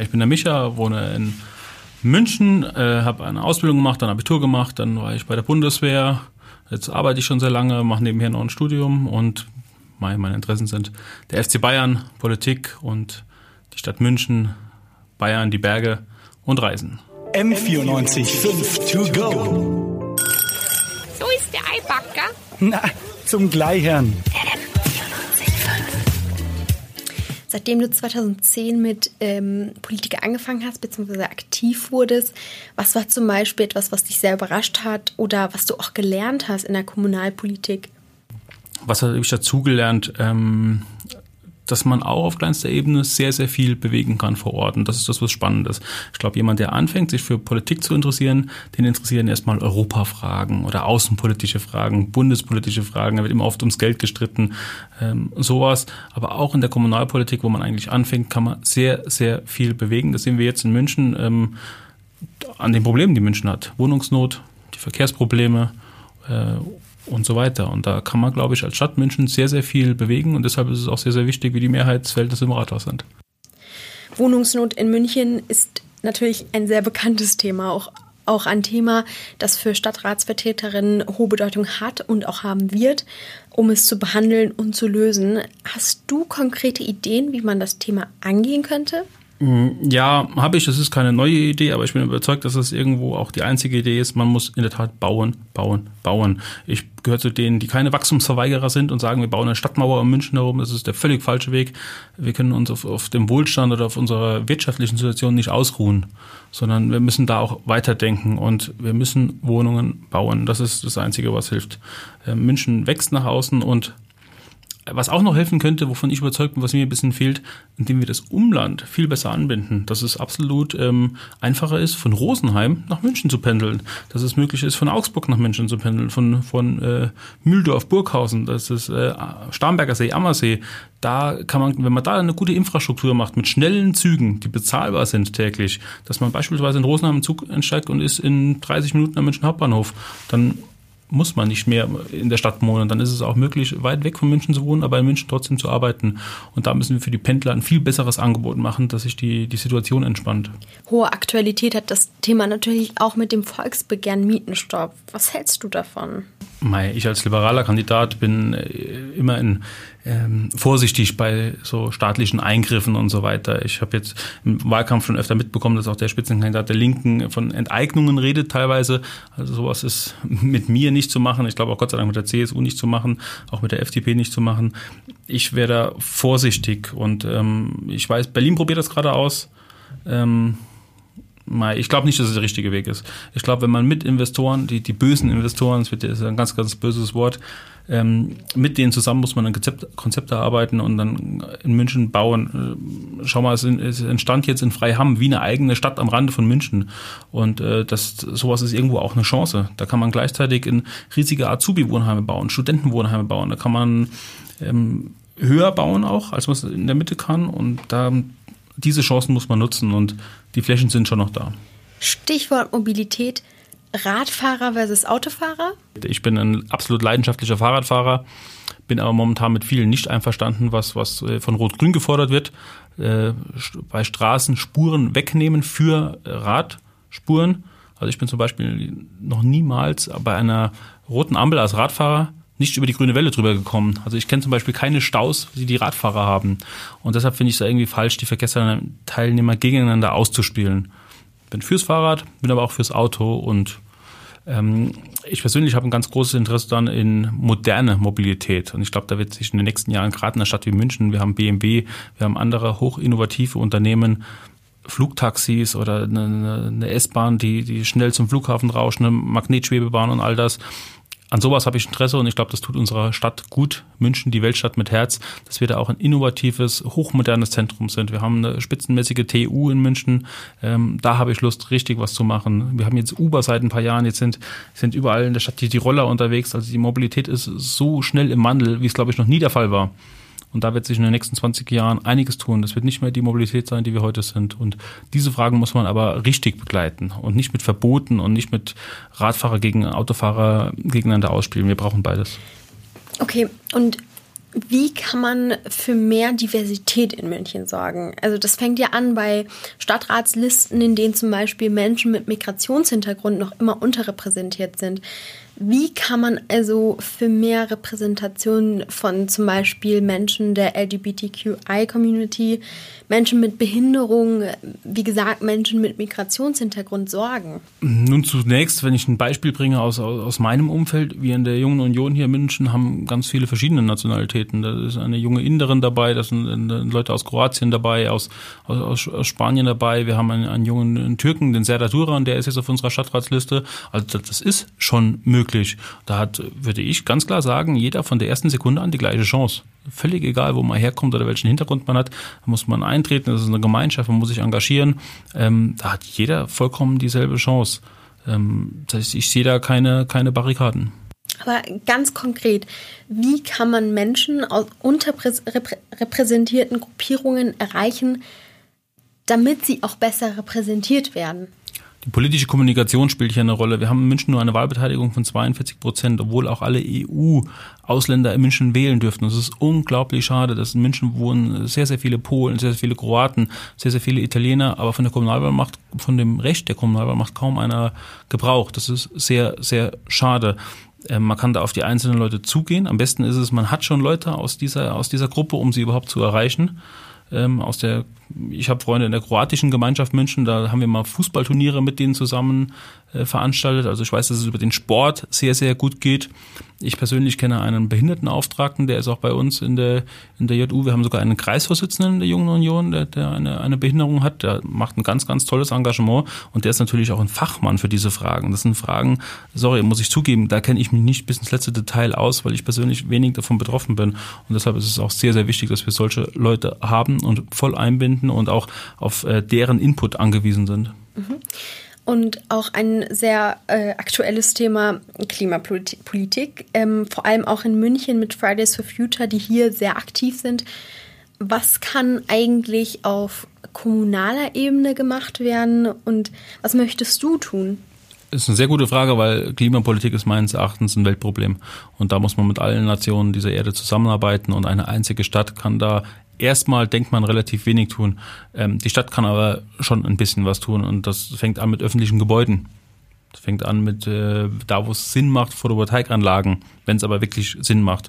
Ich bin der Micha, wohne in München, äh, habe eine Ausbildung gemacht, dann Abitur gemacht, dann war ich bei der Bundeswehr. Jetzt arbeite ich schon sehr lange, mache nebenher noch ein Studium und meine, meine Interessen sind der FC Bayern, Politik und die Stadt München, Bayern, die Berge und Reisen. M94 5 to go. So ist der Eibacker. Na, zum Gleichern. Seitdem du 2010 mit ähm, Politik angefangen hast, beziehungsweise aktiv wurdest, was war zum Beispiel etwas, was dich sehr überrascht hat oder was du auch gelernt hast in der Kommunalpolitik? Was habe ich dazugelernt? Ähm, dass man auch auf kleinster Ebene sehr, sehr viel bewegen kann vor Ort. Und das ist das, was spannend ist. Ich glaube, jemand, der anfängt, sich für Politik zu interessieren, den interessieren erstmal Europafragen oder außenpolitische Fragen, bundespolitische Fragen. Da wird immer oft ums Geld gestritten, ähm, sowas. Aber auch in der Kommunalpolitik, wo man eigentlich anfängt, kann man sehr, sehr viel bewegen. Das sehen wir jetzt in München ähm, an den Problemen, die München hat. Wohnungsnot, die Verkehrsprobleme, äh, und so weiter. Und da kann man, glaube ich, als Stadt München sehr, sehr viel bewegen und deshalb ist es auch sehr, sehr wichtig, wie die Mehrheitsverhältnisse im Rathaus sind. Wohnungsnot in München ist natürlich ein sehr bekanntes Thema, auch, auch ein Thema, das für Stadtratsvertreterinnen hohe Bedeutung hat und auch haben wird, um es zu behandeln und zu lösen. Hast du konkrete Ideen, wie man das Thema angehen könnte? Mm, ja, habe ich. Das ist keine neue Idee, aber ich bin überzeugt, dass es irgendwo auch die einzige Idee ist. Man muss in der Tat bauen, bauen, bauen. Ich gehöre zu denen, die keine Wachstumsverweigerer sind und sagen, wir bauen eine Stadtmauer um München herum. Das ist der völlig falsche Weg. Wir können uns auf, auf dem Wohlstand oder auf unserer wirtschaftlichen Situation nicht ausruhen, sondern wir müssen da auch weiterdenken und wir müssen Wohnungen bauen. Das ist das Einzige, was hilft. Äh, München wächst nach außen und was auch noch helfen könnte, wovon ich überzeugt bin, was mir ein bisschen fehlt, indem wir das Umland viel besser anbinden, dass es absolut ähm, einfacher ist, von Rosenheim nach München zu pendeln, dass es möglich ist, von Augsburg nach München zu pendeln, von, von äh, Mühldorf, Burghausen, das ist äh, Starnberger See, Ammersee. Da kann man, wenn man da eine gute Infrastruktur macht, mit schnellen Zügen, die bezahlbar sind täglich, dass man beispielsweise in Rosenheim einen Zug entsteigt und ist in 30 Minuten am München Hauptbahnhof, dann muss man nicht mehr in der Stadt wohnen. Dann ist es auch möglich, weit weg von München zu wohnen, aber in München trotzdem zu arbeiten. Und da müssen wir für die Pendler ein viel besseres Angebot machen, dass sich die, die Situation entspannt. Hohe Aktualität hat das Thema natürlich auch mit dem Volksbegehren Mietenstopp. Was hältst du davon? Ich als liberaler Kandidat bin äh, immer in, ähm, vorsichtig bei so staatlichen Eingriffen und so weiter. Ich habe jetzt im Wahlkampf schon öfter mitbekommen, dass auch der Spitzenkandidat der Linken von Enteignungen redet teilweise. Also sowas ist mit mir nicht zu machen. Ich glaube auch Gott sei Dank mit der CSU nicht zu machen, auch mit der FDP nicht zu machen. Ich wäre da vorsichtig und ähm, ich weiß, Berlin probiert das gerade aus. Ähm, ich glaube nicht, dass es der richtige Weg ist. Ich glaube, wenn man mit Investoren, die, die bösen Investoren, das wird ist ein ganz, ganz böses Wort, ähm, mit denen zusammen muss man ein Konzept, Konzept erarbeiten und dann in München bauen. Äh, schau mal, es, es entstand jetzt in Freiham wie eine eigene Stadt am Rande von München. Und äh, das, sowas ist irgendwo auch eine Chance. Da kann man gleichzeitig in riesige Azubi-Wohnheime bauen, Studentenwohnheime bauen. Da kann man ähm, höher bauen auch, als man es in der Mitte kann. Und da diese Chancen muss man nutzen und die Flächen sind schon noch da. Stichwort Mobilität. Radfahrer versus Autofahrer? Ich bin ein absolut leidenschaftlicher Fahrradfahrer, bin aber momentan mit vielen nicht einverstanden, was, was äh, von Rot-Grün gefordert wird. Äh, bei Straßen Spuren wegnehmen für Radspuren. Also ich bin zum Beispiel noch niemals bei einer roten Ampel als Radfahrer nicht über die grüne Welle drüber gekommen. Also ich kenne zum Beispiel keine Staus, die die Radfahrer haben. Und deshalb finde ich es irgendwie falsch, die Verkehrsteilnehmer gegeneinander auszuspielen. Bin fürs Fahrrad, bin aber auch fürs Auto und ähm, ich persönlich habe ein ganz großes Interesse dann in moderne Mobilität. Und ich glaube, da wird sich in den nächsten Jahren gerade in einer Stadt wie München, wir haben BMW, wir haben andere hochinnovative Unternehmen, Flugtaxis oder eine, eine S-Bahn, die, die schnell zum Flughafen rauschen, eine Magnetschwebebahn und all das an sowas habe ich Interesse und ich glaube, das tut unserer Stadt gut, München, die Weltstadt mit Herz, dass wir da auch ein innovatives, hochmodernes Zentrum sind. Wir haben eine spitzenmäßige TU in München, ähm, da habe ich Lust, richtig was zu machen. Wir haben jetzt Uber seit ein paar Jahren, jetzt sind, sind überall in der Stadt die, die Roller unterwegs, also die Mobilität ist so schnell im Wandel, wie es, glaube ich, noch nie der Fall war. Und da wird sich in den nächsten 20 Jahren einiges tun. Das wird nicht mehr die Mobilität sein, die wir heute sind. Und diese Fragen muss man aber richtig begleiten und nicht mit Verboten und nicht mit Radfahrer gegen Autofahrer gegeneinander ausspielen. Wir brauchen beides. Okay, und Wie kann man für mehr Diversität in München sorgen? Also das fängt ja an bei Stadtratslisten, in denen zum Beispiel Menschen mit Migrationshintergrund noch immer unterrepräsentiert sind. Wie kann man also für mehr Repräsentation von zum Beispiel Menschen der LGBTQI-Community, Menschen mit Behinderung, wie gesagt, Menschen mit Migrationshintergrund sorgen? Nun zunächst, wenn ich ein Beispiel bringe aus, aus meinem Umfeld, wir in der Jungen Union hier in München haben ganz viele verschiedene Nationalitäten. Da ist eine junge Inderin dabei, da sind Leute aus Kroatien dabei, aus, aus, aus Spanien dabei. Wir haben einen, einen jungen Türken, den Serdar Duran, der ist jetzt auf unserer Stadtratsliste. Also das ist schon möglich möglich. Da hat, würde ich ganz klar sagen, jeder von der ersten Sekunde an die gleiche Chance. Völlig egal, wo man herkommt oder welchen Hintergrund man hat, da muss man eintreten, das ist eine Gemeinschaft, man muss sich engagieren. Ähm, da hat jeder vollkommen dieselbe Chance. Ähm, das heißt, ich sehe da keine, keine Barrikaden. Aber ganz konkret, wie kann man Menschen aus unterrepräsentierten Gruppierungen erreichen, damit sie auch besser repräsentiert werden? Die politische Kommunikation spielt hier eine Rolle. Wir haben in München nur eine Wahlbeteiligung von 42 Prozent, obwohl auch alle EU-Ausländer in München wählen dürften. Das ist unglaublich schade, dass in München wohnen sehr, sehr viele Polen, sehr, sehr viele Kroaten, sehr, sehr viele Italiener, aber von der Kommunalwahl macht, von dem Recht der Kommunalwahl macht kaum einer Gebrauch. Das ist sehr, sehr schade ähm, man kann da auf die einzelnen Leute zugehen. Am besten ist es, man hat schon Leute aus dieser, aus dieser Gruppe, um sie überhaupt zu erreichen. Ähm, aus der ich habe Freunde in der kroatischen Gemeinschaft München, da haben wir mal Fußballturniere mit denen zusammen äh, veranstaltet. Also ich weiß, dass es über den Sport sehr, sehr gut geht. Ich persönlich kenne einen Behindertenauftragten, der ist auch bei uns in der, in der JU. Wir haben sogar einen Kreisvorsitzenden der Jungen Union, der, der eine, eine Behinderung hat. Der macht ein ganz, ganz tolles Engagement und der ist natürlich auch ein Fachmann für diese Fragen. Das sind Fragen, sorry, muss ich zugeben, da kenne ich mich nicht bis ins letzte Detail aus, weil ich persönlich wenig davon betroffen bin. Und deshalb ist es auch sehr, sehr wichtig, dass wir solche Leute haben und voll einbinden und auch auf äh, deren Input angewiesen sind. Mhm und auch ein sehr äh, aktuelles Thema Klimapolitik, ähm, vor allem auch in München mit Fridays for Future, die hier sehr aktiv sind. Was kann eigentlich auf kommunaler Ebene gemacht werden und was möchtest du tun? Ist eine sehr gute Frage, weil Klimapolitik ist meines Erachtens ein Weltproblem. Und da muss man mit allen Nationen dieser Erde zusammenarbeiten und eine einzige Stadt kann da erstmal denkt man relativ wenig tun. Ähm, die Stadt kann aber schon ein bisschen was tun und das fängt an mit öffentlichen Gebäuden. Das fängt an mit äh, da, wo es Sinn macht, Photovoltaikanlagen, wenn es aber wirklich Sinn macht.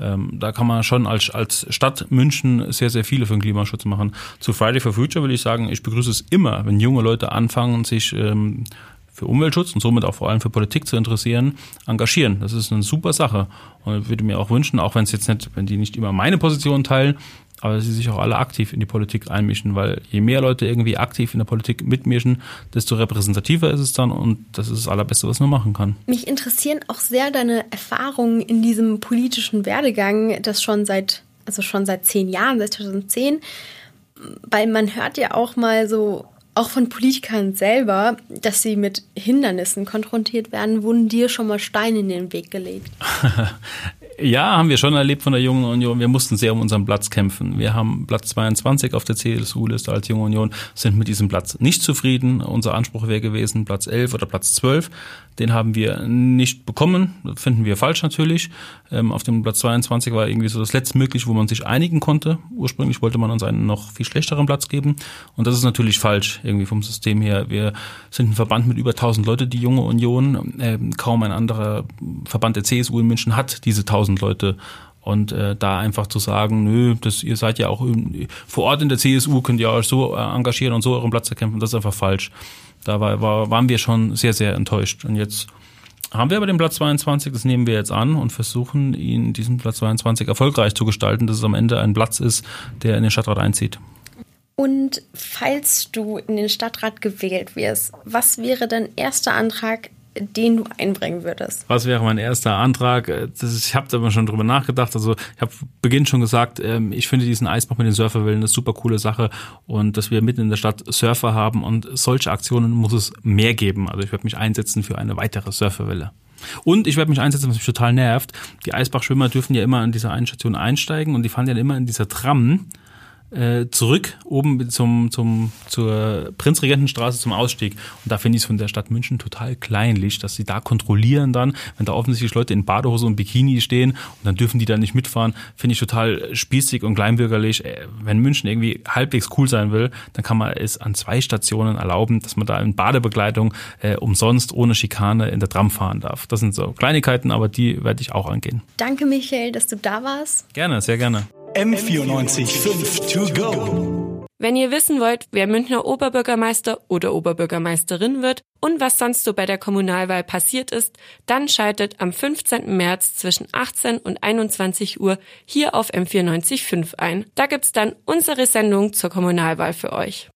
Ähm, da kann man schon als, als Stadt München sehr, sehr viele für den Klimaschutz machen. Zu Friday for Future will ich sagen, ich begrüße es immer, wenn junge Leute anfangen, sich ähm, für Umweltschutz und somit auch vor allem für Politik zu interessieren, engagieren. Das ist eine super Sache. Und ich würde mir auch wünschen, auch wenn es jetzt nicht, wenn die nicht immer meine Position teilen, aber sie sich auch alle aktiv in die Politik einmischen, weil je mehr Leute irgendwie aktiv in der Politik mitmischen, desto repräsentativer ist es dann und das ist das Allerbeste, was man machen kann. Mich interessieren auch sehr deine Erfahrungen in diesem politischen Werdegang, das schon seit, also schon seit zehn Jahren, seit 2010, weil man hört ja auch mal so auch von Politikern selber, dass sie mit Hindernissen konfrontiert werden, wurden dir schon mal Steine in den Weg gelegt? Ja, haben wir schon erlebt von der Jungen Union. Wir mussten sehr um unseren Platz kämpfen. Wir haben Platz 22 auf der CSU-Liste als Junge Union, sind mit diesem Platz nicht zufrieden. Unser Anspruch wäre gewesen Platz 11 oder Platz 12. Den haben wir nicht bekommen. Das finden wir falsch natürlich. Ähm, auf dem Platz 22 war irgendwie so das letztmögliche, wo man sich einigen konnte. Ursprünglich wollte man uns einen noch viel schlechteren Platz geben. Und das ist natürlich falsch irgendwie vom System her. Wir sind ein Verband mit über 1000 Leute, die Junge Union. Ähm, kaum ein anderer Verband der CSU in München hat diese 1000 Leute. Und äh, da einfach zu sagen, nö, das, ihr seid ja auch vor Ort in der CSU, könnt ihr euch so äh, engagieren und so euren Platz erkämpfen, das ist einfach falsch. Da war, war, waren wir schon sehr, sehr enttäuscht. Und jetzt haben wir aber den Platz 22, das nehmen wir jetzt an und versuchen, ihn diesen Platz 22 erfolgreich zu gestalten, dass es am Ende ein Platz ist, der in den Stadtrat einzieht. Und falls du in den Stadtrat gewählt wirst, was wäre dein erster Antrag, den du einbringen würdest? Was wäre mein erster Antrag? Das ist, ich habe da schon drüber nachgedacht. Also ich habe Beginn schon gesagt, ähm, ich finde diesen Eisbach mit den Surferwellen eine super coole Sache und dass wir mitten in der Stadt Surfer haben und solche Aktionen muss es mehr geben. Also ich werde mich einsetzen für eine weitere Surferwelle. Und ich werde mich einsetzen, was mich total nervt. Die Eisbachschwimmer dürfen ja immer an dieser einen Station einsteigen und die fahren ja immer in dieser Tram äh, zurück oben zum, zum, zur Prinzregentenstraße zum Ausstieg. Und da finde ich es von der Stadt München total kleinlich, dass sie da kontrollieren dann, wenn da offensichtlich Leute in Badehose und Bikini stehen und dann dürfen die da nicht mitfahren, finde ich total spießig und kleinbürgerlich. Äh, wenn München irgendwie halbwegs cool sein will, dann kann man es an zwei Stationen erlauben, dass man da in Badebegleitung äh, umsonst ohne Schikane in der Tram fahren darf. Das sind so Kleinigkeiten, aber die werde ich auch angehen. Danke, Michael, dass du da warst. Gerne, sehr gerne. M94 5 to go. Wenn ihr wissen wollt, wer Münchner Oberbürgermeister oder Oberbürgermeisterin wird und was sonst so bei der Kommunalwahl passiert ist, dann schaltet am 15. März zwischen 18 und 21 Uhr hier auf M94.5 ein. Da gibt's dann unsere Sendung zur Kommunalwahl für euch.